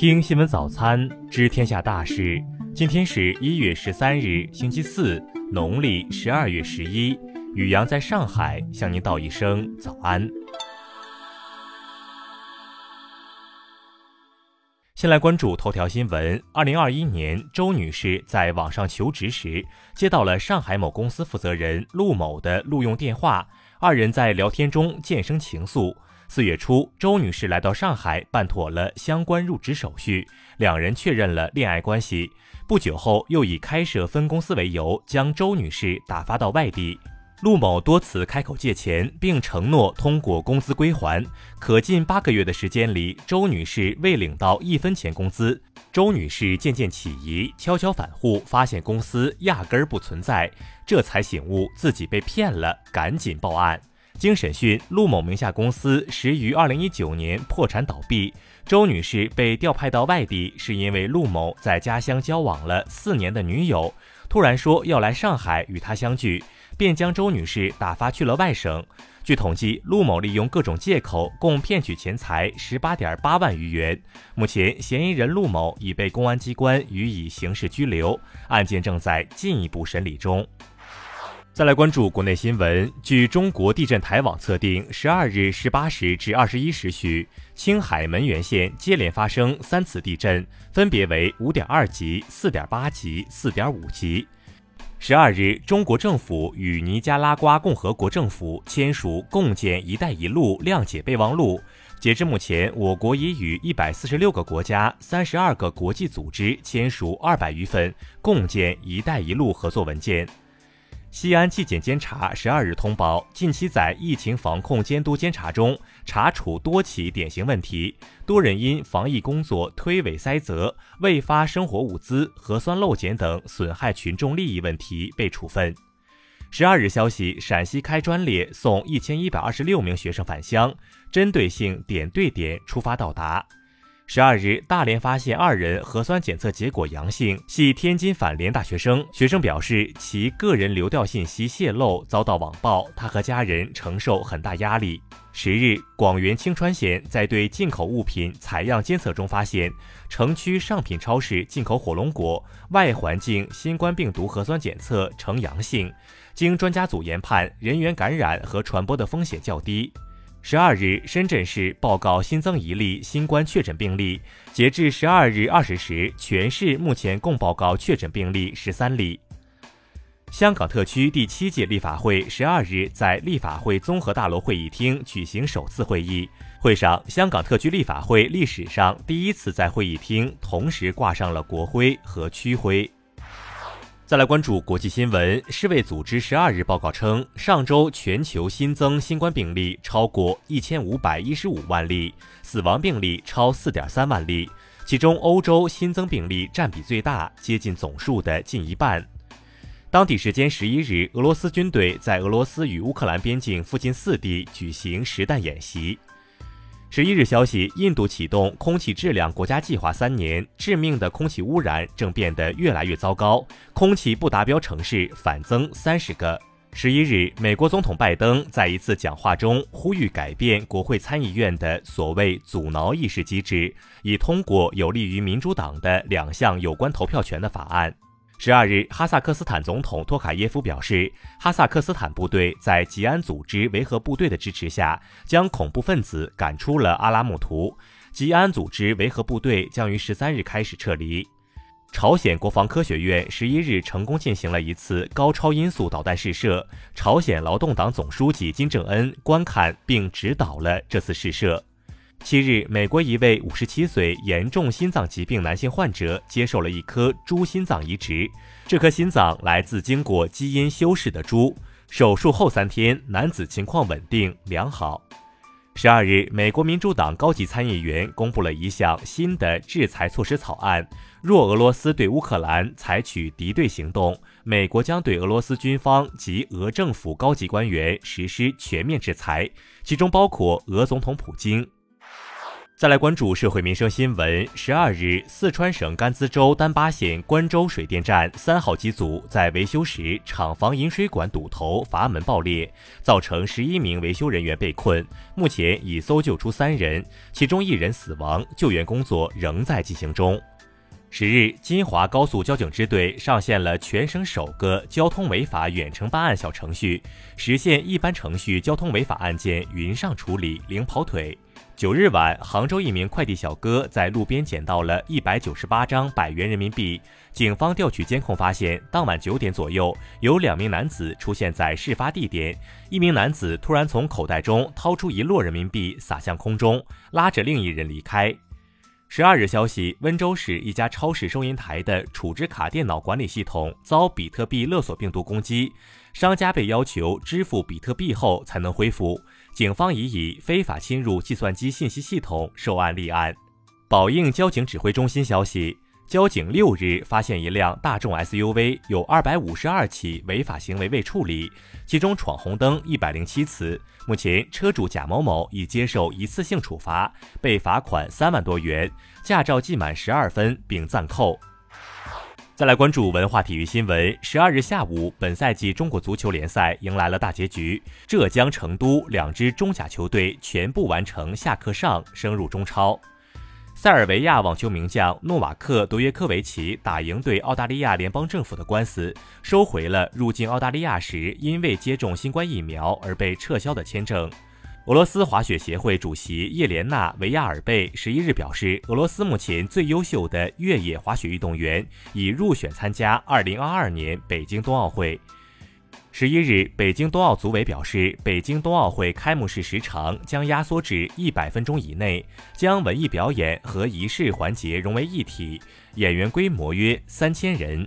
听新闻早餐，知天下大事。今天是一月十三日，星期四，农历十二月十一。雨阳在上海向您道一声早安。先来关注头条新闻。二零二一年，周女士在网上求职时，接到了上海某公司负责人陆某的录用电话，二人在聊天中渐生情愫。四月初，周女士来到上海办妥了相关入职手续，两人确认了恋爱关系。不久后，又以开设分公司为由，将周女士打发到外地。陆某多次开口借钱，并承诺通过工资归还。可近八个月的时间里，周女士未领到一分钱工资。周女士渐渐起疑，悄悄返沪，发现公司压根儿不存在，这才醒悟自己被骗了，赶紧报案。经审讯，陆某名下公司时于二零一九年破产倒闭。周女士被调派到外地，是因为陆某在家乡交往了四年的女友突然说要来上海与他相聚，便将周女士打发去了外省。据统计，陆某利用各种借口，共骗取钱财十八点八万余元。目前，嫌疑人陆某已被公安机关予以刑事拘留，案件正在进一步审理中。再来关注国内新闻。据中国地震台网测定，十二日十八时至二十一时许，青海门源县接连发生三次地震，分别为五点二级、四点八级、四点五级。十二日，中国政府与尼加拉瓜共和国政府签署共建“一带一路”谅解备忘录。截至目前，我国已与一百四十六个国家、三十二个国际组织签署二百余份共建“一带一路”合作文件。西安纪检监察十二日通报，近期在疫情防控监督监察中查处多起典型问题，多人因防疫工作推诿塞责、未发生活物资、核酸漏检等损害群众利益问题被处分。十二日消息，陕西开专列送一千一百二十六名学生返乡，针对性点对点出发到达。十二日，大连发现二人核酸检测结果阳性，系天津反联大学生。学生表示，其个人流调信息泄露遭到网暴，他和家人承受很大压力。十日，广元青川县在对进口物品采样监测中发现，城区上品超市进口火龙果外环境新冠病毒核酸检测呈阳性，经专家组研判，人员感染和传播的风险较低。十二日，深圳市报告新增一例新冠确诊病例。截至十二日二十时，全市目前共报告确诊病例十三例。香港特区第七届立法会十二日在立法会综合大楼会议厅举行首次会议。会上，香港特区立法会历史上第一次在会议厅同时挂上了国徽和区徽。再来关注国际新闻。世卫组织十二日报告称，上周全球新增新冠病例超过一千五百一十五万例，死亡病例超四点三万例，其中欧洲新增病例占比最大，接近总数的近一半。当地时间十一日，俄罗斯军队在俄罗斯与乌克兰边境附近四地举行实弹演习。十一日消息，印度启动空气质量国家计划三年，致命的空气污染正变得越来越糟糕，空气不达标城市反增三十个。十一日，美国总统拜登在一次讲话中呼吁改变国会参议院的所谓阻挠议事机制，以通过有利于民主党的两项有关投票权的法案。十二日，哈萨克斯坦总统托卡耶夫表示，哈萨克斯坦部队在吉安组织维和部队的支持下，将恐怖分子赶出了阿拉木图。吉安组织维和部队将于十三日开始撤离。朝鲜国防科学院十一日成功进行了一次高超音速导弹试射，朝鲜劳动党总书记金正恩观看并指导了这次试射。七日，美国一位五十七岁严重心脏疾病男性患者接受了一颗猪心脏移植，这颗心脏来自经过基因修饰的猪。手术后三天，男子情况稳定良好。十二日，美国民主党高级参议员公布了一项新的制裁措施草案，若俄罗斯对乌克兰采取敌对行动，美国将对俄罗斯军方及俄政府高级官员实施全面制裁，其中包括俄总统普京。再来关注社会民生新闻。十二日，四川省甘孜州丹巴县关州水电站三号机组在维修时，厂房引水管堵头，阀门爆裂，造成十一名维修人员被困。目前已搜救出三人，其中一人死亡，救援工作仍在进行中。十日，金华高速交警支队上线了全省首个交通违法远程办案小程序，实现一般程序交通违法案件云上处理，零跑腿。九日晚，杭州一名快递小哥在路边捡到了一百九十八张百元人民币。警方调取监控发现，当晚九点左右，有两名男子出现在事发地点，一名男子突然从口袋中掏出一摞人民币撒向空中，拉着另一人离开。十二日消息，温州市一家超市收银台的储值卡电脑管理系统遭比特币勒索病毒攻击，商家被要求支付比特币后才能恢复。警方已以非法侵入计算机信息系统受案立案。宝应交警指挥中心消息。交警六日发现一辆大众 SUV 有二百五十二起违法行为未处理，其中闯红灯一百零七次。目前车主贾某某已接受一次性处罚，被罚款三万多元，驾照记满十二分并暂扣。再来关注文化体育新闻。十二日下午，本赛季中国足球联赛迎来了大结局，浙江、成都两支中甲球队全部完成下课上，升入中超。塞尔维亚网球名将诺瓦克·德约科维奇打赢对澳大利亚联邦政府的官司，收回了入境澳大利亚时因未接种新冠疫苗而被撤销的签证。俄罗斯滑雪协会主席叶莲娜·维亚尔贝十一日表示，俄罗斯目前最优秀的越野滑雪运动员已入选参加2022年北京冬奥会。十一日，北京冬奥组委表示，北京冬奥会开幕式时长将压缩至一百分钟以内，将文艺表演和仪式环节融为一体，演员规模约三千人。